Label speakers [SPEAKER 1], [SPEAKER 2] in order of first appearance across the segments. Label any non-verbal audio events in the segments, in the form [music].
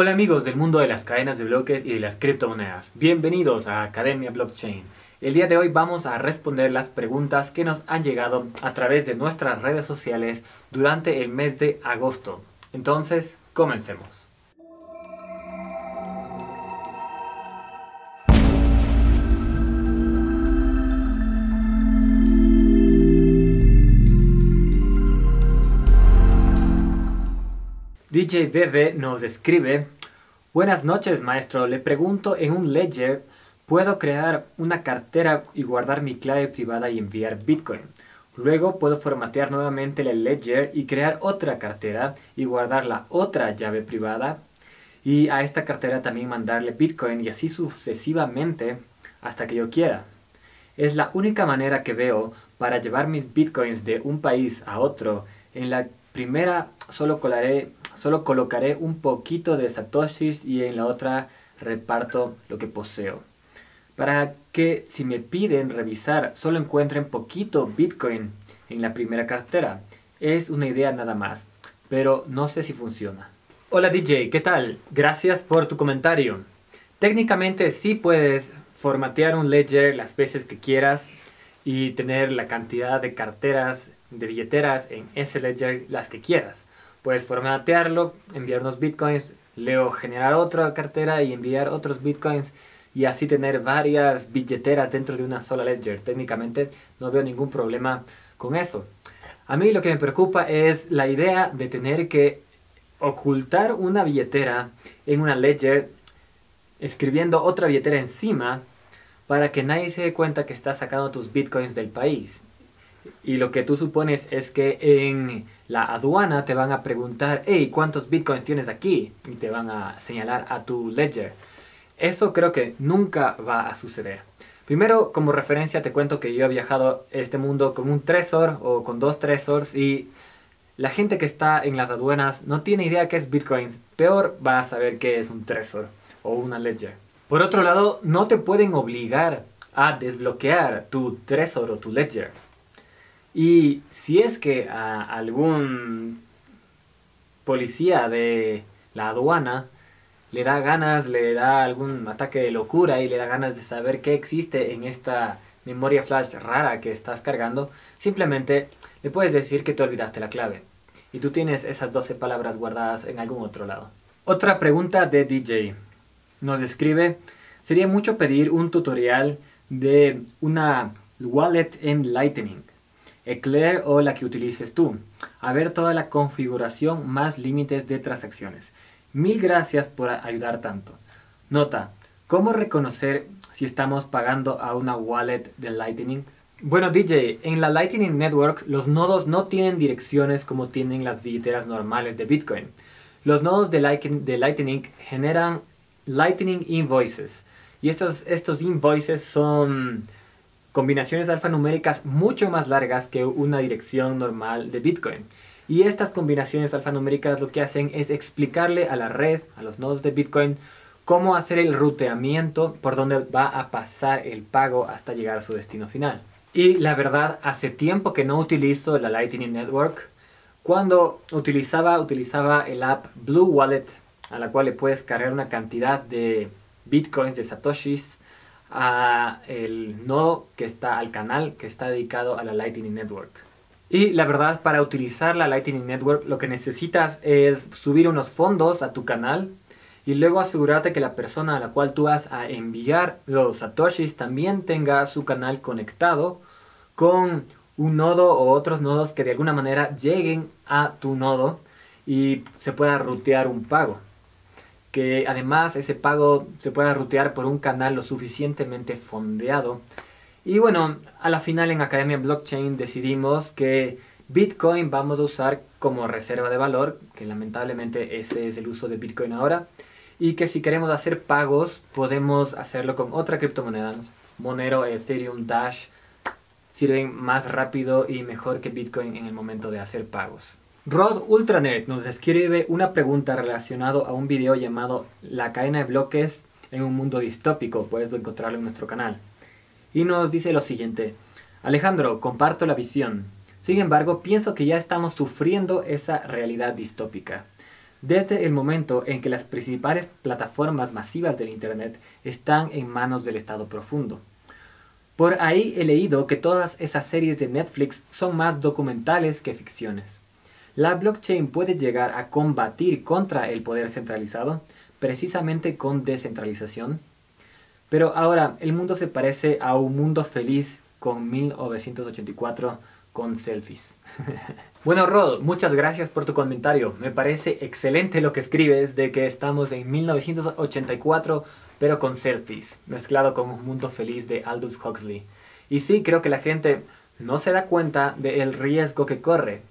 [SPEAKER 1] Hola amigos del mundo de las cadenas de bloques y de las criptomonedas. Bienvenidos a Academia Blockchain. El día de hoy vamos a responder las preguntas que nos han llegado a través de nuestras redes sociales durante el mes de agosto. Entonces, comencemos. DJ Bebe nos escribe Buenas noches maestro, le pregunto en un ledger puedo crear una cartera y guardar mi clave privada y enviar Bitcoin. Luego puedo formatear nuevamente el ledger y crear otra cartera y guardar la otra llave privada y a esta cartera también mandarle Bitcoin y así sucesivamente hasta que yo quiera. Es la única manera que veo para llevar mis Bitcoins de un país a otro. En la primera solo colaré solo colocaré un poquito de satoshis y en la otra reparto lo que poseo. Para que si me piden revisar solo encuentren poquito Bitcoin en la primera cartera. Es una idea nada más, pero no sé si funciona. Hola DJ, ¿qué tal? Gracias por tu comentario. Técnicamente sí puedes formatear un ledger las veces que quieras y tener la cantidad de carteras, de billeteras en ese ledger las que quieras. Puedes formatearlo, enviar unos bitcoins, luego generar otra cartera y enviar otros bitcoins y así tener varias billeteras dentro de una sola ledger. Técnicamente no veo ningún problema con eso. A mí lo que me preocupa es la idea de tener que ocultar una billetera en una ledger escribiendo otra billetera encima para que nadie se dé cuenta que estás sacando tus bitcoins del país. Y lo que tú supones es que en la aduana te van a preguntar, hey, ¿cuántos bitcoins tienes aquí? Y te van a señalar a tu ledger. Eso creo que nunca va a suceder. Primero, como referencia, te cuento que yo he viajado este mundo con un tresor o con dos tresors y la gente que está en las aduanas no tiene idea qué es bitcoins. Peor va a saber qué es un tresor o una ledger. Por otro lado, no te pueden obligar a desbloquear tu tresor o tu ledger. Y si es que a algún policía de la aduana le da ganas, le da algún ataque de locura y le da ganas de saber qué existe en esta memoria flash rara que estás cargando, simplemente le puedes decir que te olvidaste la clave. Y tú tienes esas 12 palabras guardadas en algún otro lado. Otra pregunta de DJ. Nos escribe, sería mucho pedir un tutorial de una wallet en Lightning. Eclair o la que utilices tú. A ver toda la configuración más límites de transacciones. Mil gracias por ayudar tanto. Nota, ¿cómo reconocer si estamos pagando a una wallet de Lightning? Bueno DJ, en la Lightning Network los nodos no tienen direcciones como tienen las billeteras normales de Bitcoin. Los nodos de Lightning, generan Lightning Invoices y estos, estos invoices son combinaciones alfanuméricas mucho más largas que una dirección normal de Bitcoin. Y estas combinaciones alfanuméricas lo que hacen es explicarle a la red, a los nodos de Bitcoin, cómo hacer el ruteamiento por donde va a pasar el pago hasta llegar a su destino final. Y la verdad, hace tiempo que no utilizo la Lightning Network. Cuando utilizaba, utilizaba el app Blue Wallet, a la cual le puedes cargar una cantidad de bitcoins, de satoshis, a el nodo que está al canal que está dedicado a la Lightning Network. Y la verdad, para utilizar la Lightning Network lo que necesitas es subir unos fondos a tu canal y luego asegurarte que la persona a la cual tú vas a enviar los satoshis también tenga su canal conectado con un nodo o otros nodos que de alguna manera lleguen a tu nodo y se pueda rutear un pago que además ese pago se pueda rutear por un canal lo suficientemente fondeado. Y bueno, a la final en Academia Blockchain decidimos que Bitcoin vamos a usar como reserva de valor, que lamentablemente ese es el uso de Bitcoin ahora, y que si queremos hacer pagos podemos hacerlo con otra criptomoneda, Monero, Ethereum, Dash, sirven más rápido y mejor que Bitcoin en el momento de hacer pagos. Rod Ultranet nos escribe una pregunta relacionada a un video llamado La cadena de bloques en un mundo distópico, puedes encontrarlo en nuestro canal. Y nos dice lo siguiente, Alejandro, comparto la visión. Sin embargo, pienso que ya estamos sufriendo esa realidad distópica. desde el momento en que las principales plataformas masivas del Internet están en manos del Estado profundo. Por ahí he leído que todas esas series de Netflix son más documentales que ficciones. La blockchain puede llegar a combatir contra el poder centralizado precisamente con descentralización. Pero ahora el mundo se parece a un mundo feliz con 1984 con selfies. [laughs] bueno, Rod, muchas gracias por tu comentario. Me parece excelente lo que escribes de que estamos en 1984 pero con selfies, mezclado con un mundo feliz de Aldous Huxley. Y sí, creo que la gente no se da cuenta del riesgo que corre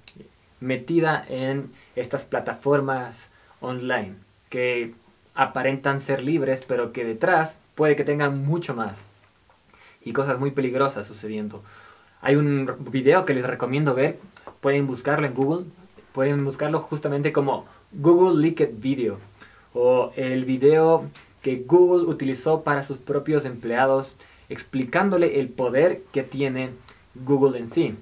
[SPEAKER 1] metida en estas plataformas online, que aparentan ser libres, pero que detrás puede que tengan mucho más. Y cosas muy peligrosas sucediendo. Hay un video que les recomiendo ver, pueden buscarlo en Google, pueden buscarlo justamente como Google Leaked Video, o el video que Google utilizó para sus propios empleados, explicándole el poder que tiene Google en sí.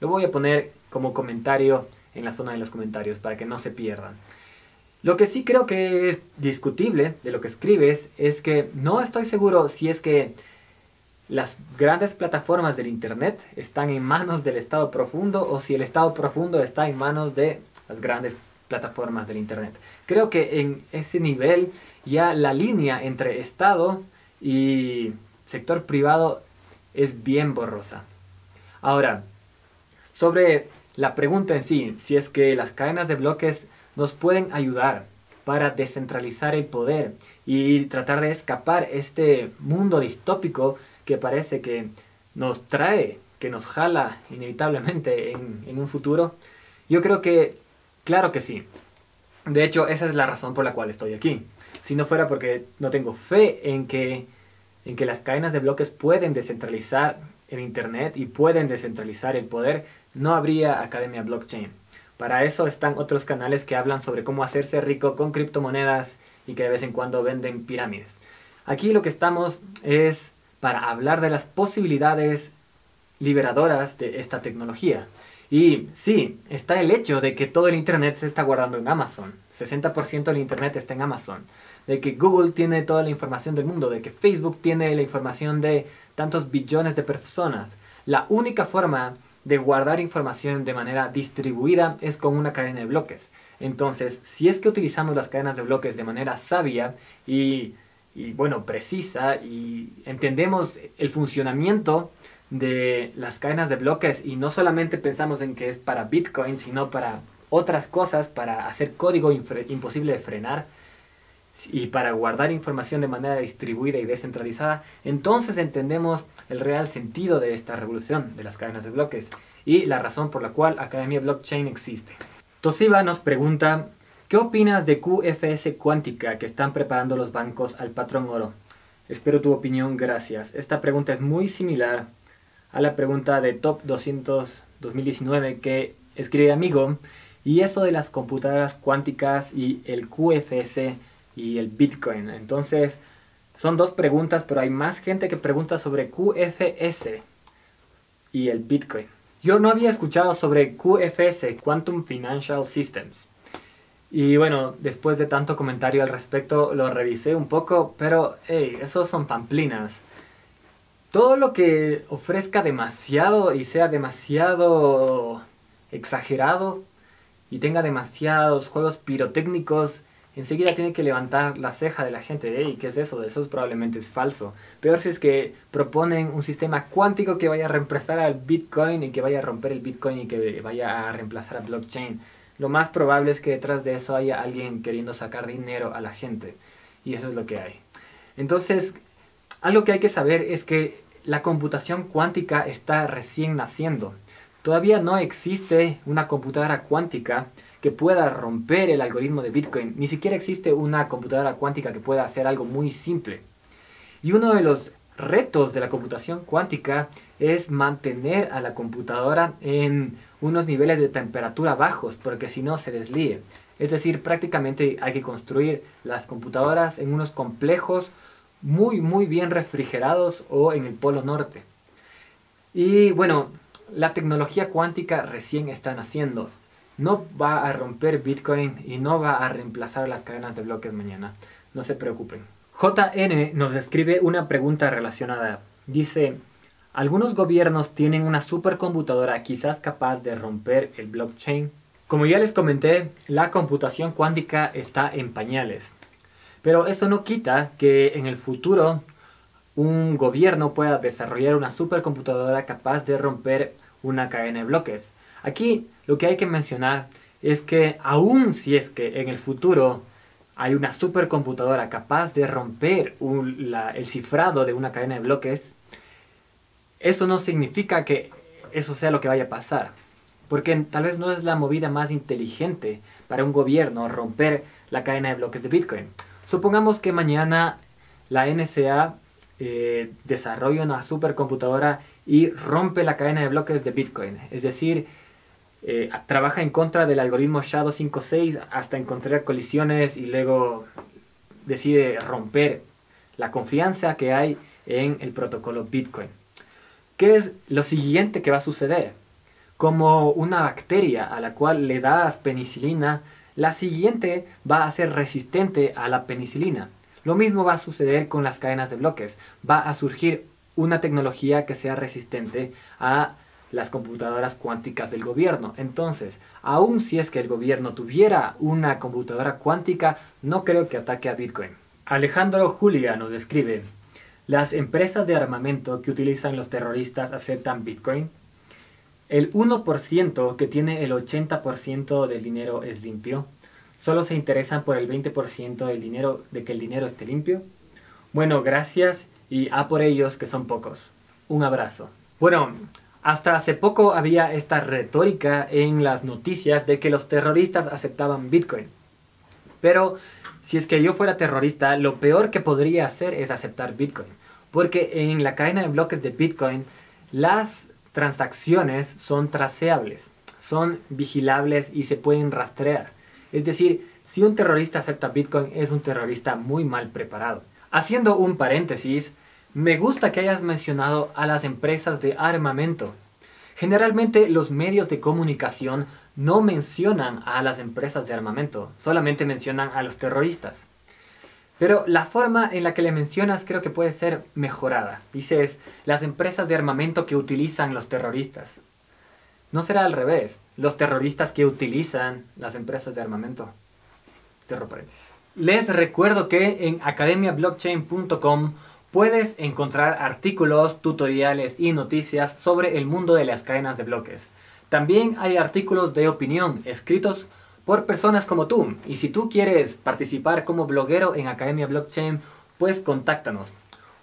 [SPEAKER 1] Lo voy a poner como comentario en la zona de los comentarios para que no se pierdan. Lo que sí creo que es discutible de lo que escribes es que no estoy seguro si es que las grandes plataformas del Internet están en manos del Estado profundo o si el Estado profundo está en manos de las grandes plataformas del Internet. Creo que en ese nivel ya la línea entre Estado y sector privado es bien borrosa. Ahora, sobre la pregunta en sí, si es que las cadenas de bloques nos pueden ayudar para descentralizar el poder y tratar de escapar este mundo distópico que parece que nos trae, que nos jala inevitablemente en, en un futuro, yo creo que, claro que sí. De hecho, esa es la razón por la cual estoy aquí. Si no fuera porque no tengo fe en que, en que las cadenas de bloques pueden descentralizar el Internet y pueden descentralizar el poder, no habría Academia Blockchain. Para eso están otros canales que hablan sobre cómo hacerse rico con criptomonedas y que de vez en cuando venden pirámides. Aquí lo que estamos es para hablar de las posibilidades liberadoras de esta tecnología. Y sí, está el hecho de que todo el Internet se está guardando en Amazon. 60% del Internet está en Amazon. De que Google tiene toda la información del mundo. De que Facebook tiene la información de tantos billones de personas. La única forma de guardar información de manera distribuida es con una cadena de bloques. Entonces, si es que utilizamos las cadenas de bloques de manera sabia y, y bueno, precisa y entendemos el funcionamiento de las cadenas de bloques y no solamente pensamos en que es para Bitcoin, sino para otras cosas, para hacer código imposible de frenar y para guardar información de manera distribuida y descentralizada, entonces entendemos el real sentido de esta revolución de las cadenas de bloques y la razón por la cual Academia Blockchain existe. Toshiba nos pregunta, ¿qué opinas de QFS cuántica que están preparando los bancos al patrón oro? Espero tu opinión, gracias. Esta pregunta es muy similar a la pregunta de Top 200 2019 que escribe amigo y eso de las computadoras cuánticas y el QFS y el Bitcoin. Entonces, son dos preguntas, pero hay más gente que pregunta sobre QFS y el Bitcoin. Yo no había escuchado sobre QFS, Quantum Financial Systems. Y bueno, después de tanto comentario al respecto, lo revisé un poco, pero hey, esos son pamplinas. Todo lo que ofrezca demasiado y sea demasiado exagerado y tenga demasiados juegos pirotécnicos enseguida tiene que levantar la ceja de la gente de, ¿qué es eso? Eso probablemente es falso. Peor si es que proponen un sistema cuántico que vaya a reemplazar al Bitcoin y que vaya a romper el Bitcoin y que vaya a reemplazar a blockchain. Lo más probable es que detrás de eso haya alguien queriendo sacar dinero a la gente. Y eso es lo que hay. Entonces, algo que hay que saber es que la computación cuántica está recién naciendo. Todavía no existe una computadora cuántica que pueda romper el algoritmo de Bitcoin. Ni siquiera existe una computadora cuántica que pueda hacer algo muy simple. Y uno de los retos de la computación cuántica es mantener a la computadora en unos niveles de temperatura bajos, porque si no se deslíe. Es decir, prácticamente hay que construir las computadoras en unos complejos muy muy bien refrigerados o en el polo norte. Y bueno, la tecnología cuántica recién está naciendo no va a romper Bitcoin y no va a reemplazar las cadenas de bloques mañana. No se preocupen. JN nos escribe una pregunta relacionada. Dice, algunos gobiernos tienen una supercomputadora quizás capaz de romper el blockchain. Como ya les comenté, la computación cuántica está en pañales. Pero eso no quita que en el futuro un gobierno pueda desarrollar una supercomputadora capaz de romper una cadena de bloques. Aquí lo que hay que mencionar es que aun si es que en el futuro hay una supercomputadora capaz de romper el cifrado de una cadena de bloques, eso no significa que eso sea lo que vaya a pasar. Porque tal vez no es la movida más inteligente para un gobierno romper la cadena de bloques de Bitcoin. Supongamos que mañana la NSA eh, desarrolla una supercomputadora y rompe la cadena de bloques de Bitcoin. Es decir, eh, trabaja en contra del algoritmo Shadow 5.6 hasta encontrar colisiones y luego decide romper la confianza que hay en el protocolo Bitcoin. ¿Qué es lo siguiente que va a suceder? Como una bacteria a la cual le das penicilina, la siguiente va a ser resistente a la penicilina. Lo mismo va a suceder con las cadenas de bloques. Va a surgir una tecnología que sea resistente a las computadoras cuánticas del gobierno. Entonces, aun si es que el gobierno tuviera una computadora cuántica, no creo que ataque a Bitcoin. Alejandro Julia nos describe, ¿las empresas de armamento que utilizan los terroristas aceptan Bitcoin? El 1% que tiene el 80% del dinero es limpio. ¿Solo se interesan por el 20% del dinero de que el dinero esté limpio? Bueno, gracias y a por ellos que son pocos. Un abrazo. Bueno, hasta hace poco había esta retórica en las noticias de que los terroristas aceptaban Bitcoin. Pero si es que yo fuera terrorista, lo peor que podría hacer es aceptar Bitcoin. Porque en la cadena de bloques de Bitcoin, las transacciones son traceables, son vigilables y se pueden rastrear. Es decir, si un terrorista acepta Bitcoin es un terrorista muy mal preparado. Haciendo un paréntesis, me gusta que hayas mencionado a las empresas de armamento. Generalmente los medios de comunicación no mencionan a las empresas de armamento, solamente mencionan a los terroristas. Pero la forma en la que le mencionas creo que puede ser mejorada. Dices, las empresas de armamento que utilizan los terroristas. No será al revés, los terroristas que utilizan las empresas de armamento. Cierro paréntesis. Les recuerdo que en academiablockchain.com puedes encontrar artículos, tutoriales y noticias sobre el mundo de las cadenas de bloques. También hay artículos de opinión escritos por personas como tú. Y si tú quieres participar como bloguero en Academia Blockchain, pues contáctanos.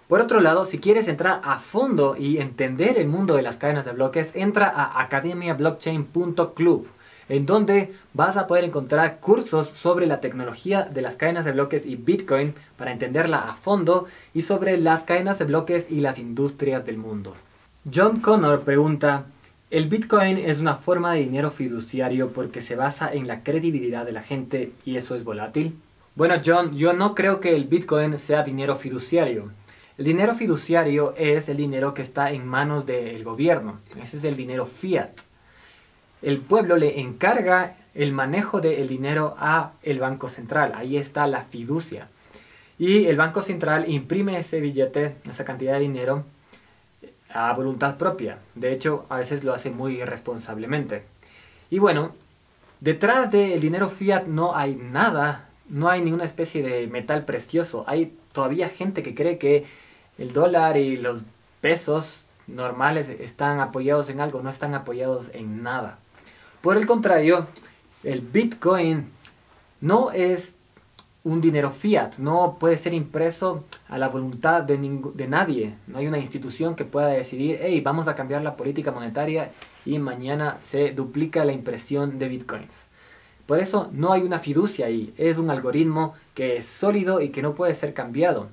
[SPEAKER 1] Por otro lado, si quieres entrar a fondo y entender el mundo de las cadenas de bloques, entra a academiablockchain.club en donde vas a poder encontrar cursos sobre la tecnología de las cadenas de bloques y Bitcoin para entenderla a fondo y sobre las cadenas de bloques y las industrias del mundo. John Connor pregunta, ¿el Bitcoin es una forma de dinero fiduciario porque se basa en la credibilidad de la gente y eso es volátil? Bueno John, yo no creo que el Bitcoin sea dinero fiduciario. El dinero fiduciario es el dinero que está en manos del gobierno. Ese es el dinero fiat el pueblo le encarga el manejo del dinero a el Banco Central. Ahí está la fiducia. Y el Banco Central imprime ese billete, esa cantidad de dinero, a voluntad propia. De hecho, a veces lo hace muy irresponsablemente. Y bueno, detrás del dinero fiat no hay nada, no hay ninguna especie de metal precioso. Hay todavía gente que cree que el dólar y los pesos normales están apoyados en algo, no están apoyados en nada. Por el contrario, el Bitcoin no es un dinero fiat, no puede ser impreso a la voluntad de, de nadie. No hay una institución que pueda decidir, hey, vamos a cambiar la política monetaria y mañana se duplica la impresión de bitcoins. Por eso no hay una fiducia ahí, es un algoritmo que es sólido y que no puede ser cambiado.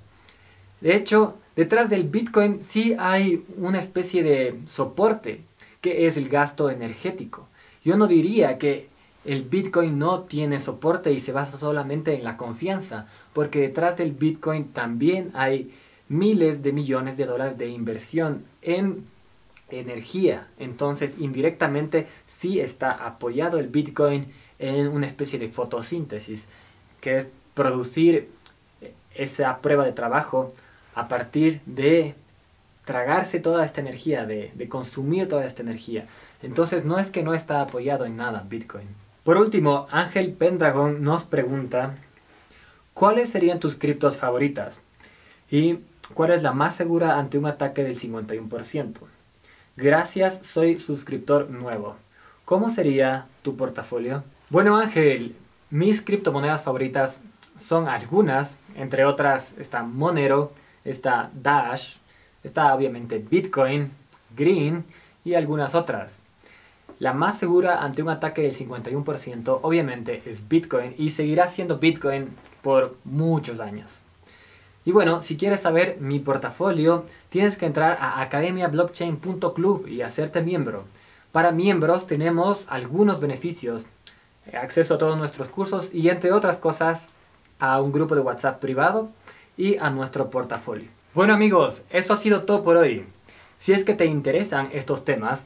[SPEAKER 1] De hecho, detrás del bitcoin sí hay una especie de soporte, que es el gasto energético. Yo no diría que el Bitcoin no tiene soporte y se basa solamente en la confianza, porque detrás del Bitcoin también hay miles de millones de dólares de inversión en energía. Entonces, indirectamente sí está apoyado el Bitcoin en una especie de fotosíntesis, que es producir esa prueba de trabajo a partir de tragarse toda esta energía, de, de, consumir toda esta energía. Entonces no es que no está apoyado en nada Bitcoin. Por último, Ángel Pendragon nos pregunta, ¿cuáles serían tus criptos favoritas? ¿Y cuál es la más segura ante un ataque del 51%? Gracias, soy suscriptor nuevo. ¿Cómo sería tu portafolio? Bueno Ángel, mis criptomonedas favoritas son algunas, entre otras está Monero, está Dash, está obviamente Bitcoin, Green y algunas otras. La más segura ante un ataque del 51% obviamente es Bitcoin y seguirá siendo Bitcoin por muchos años. Y bueno, si quieres saber mi portafolio, tienes que entrar a academiablockchain.club y hacerte miembro. Para miembros tenemos algunos beneficios, acceso a todos nuestros cursos y entre otras cosas a un grupo de WhatsApp privado y a nuestro portafolio. Bueno amigos, eso ha sido todo por hoy. Si es que te interesan estos temas,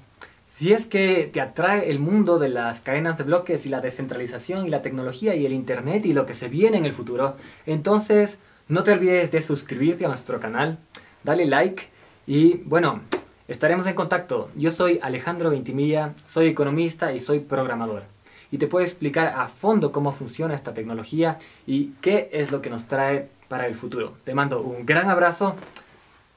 [SPEAKER 1] si es que te atrae el mundo de las cadenas de bloques y la descentralización y la tecnología y el internet y lo que se viene en el futuro, entonces no te olvides de suscribirte a nuestro canal, dale like y bueno, estaremos en contacto. Yo soy Alejandro Ventimilla, soy economista y soy programador. Y te puedo explicar a fondo cómo funciona esta tecnología y qué es lo que nos trae para el futuro. Te mando un gran abrazo.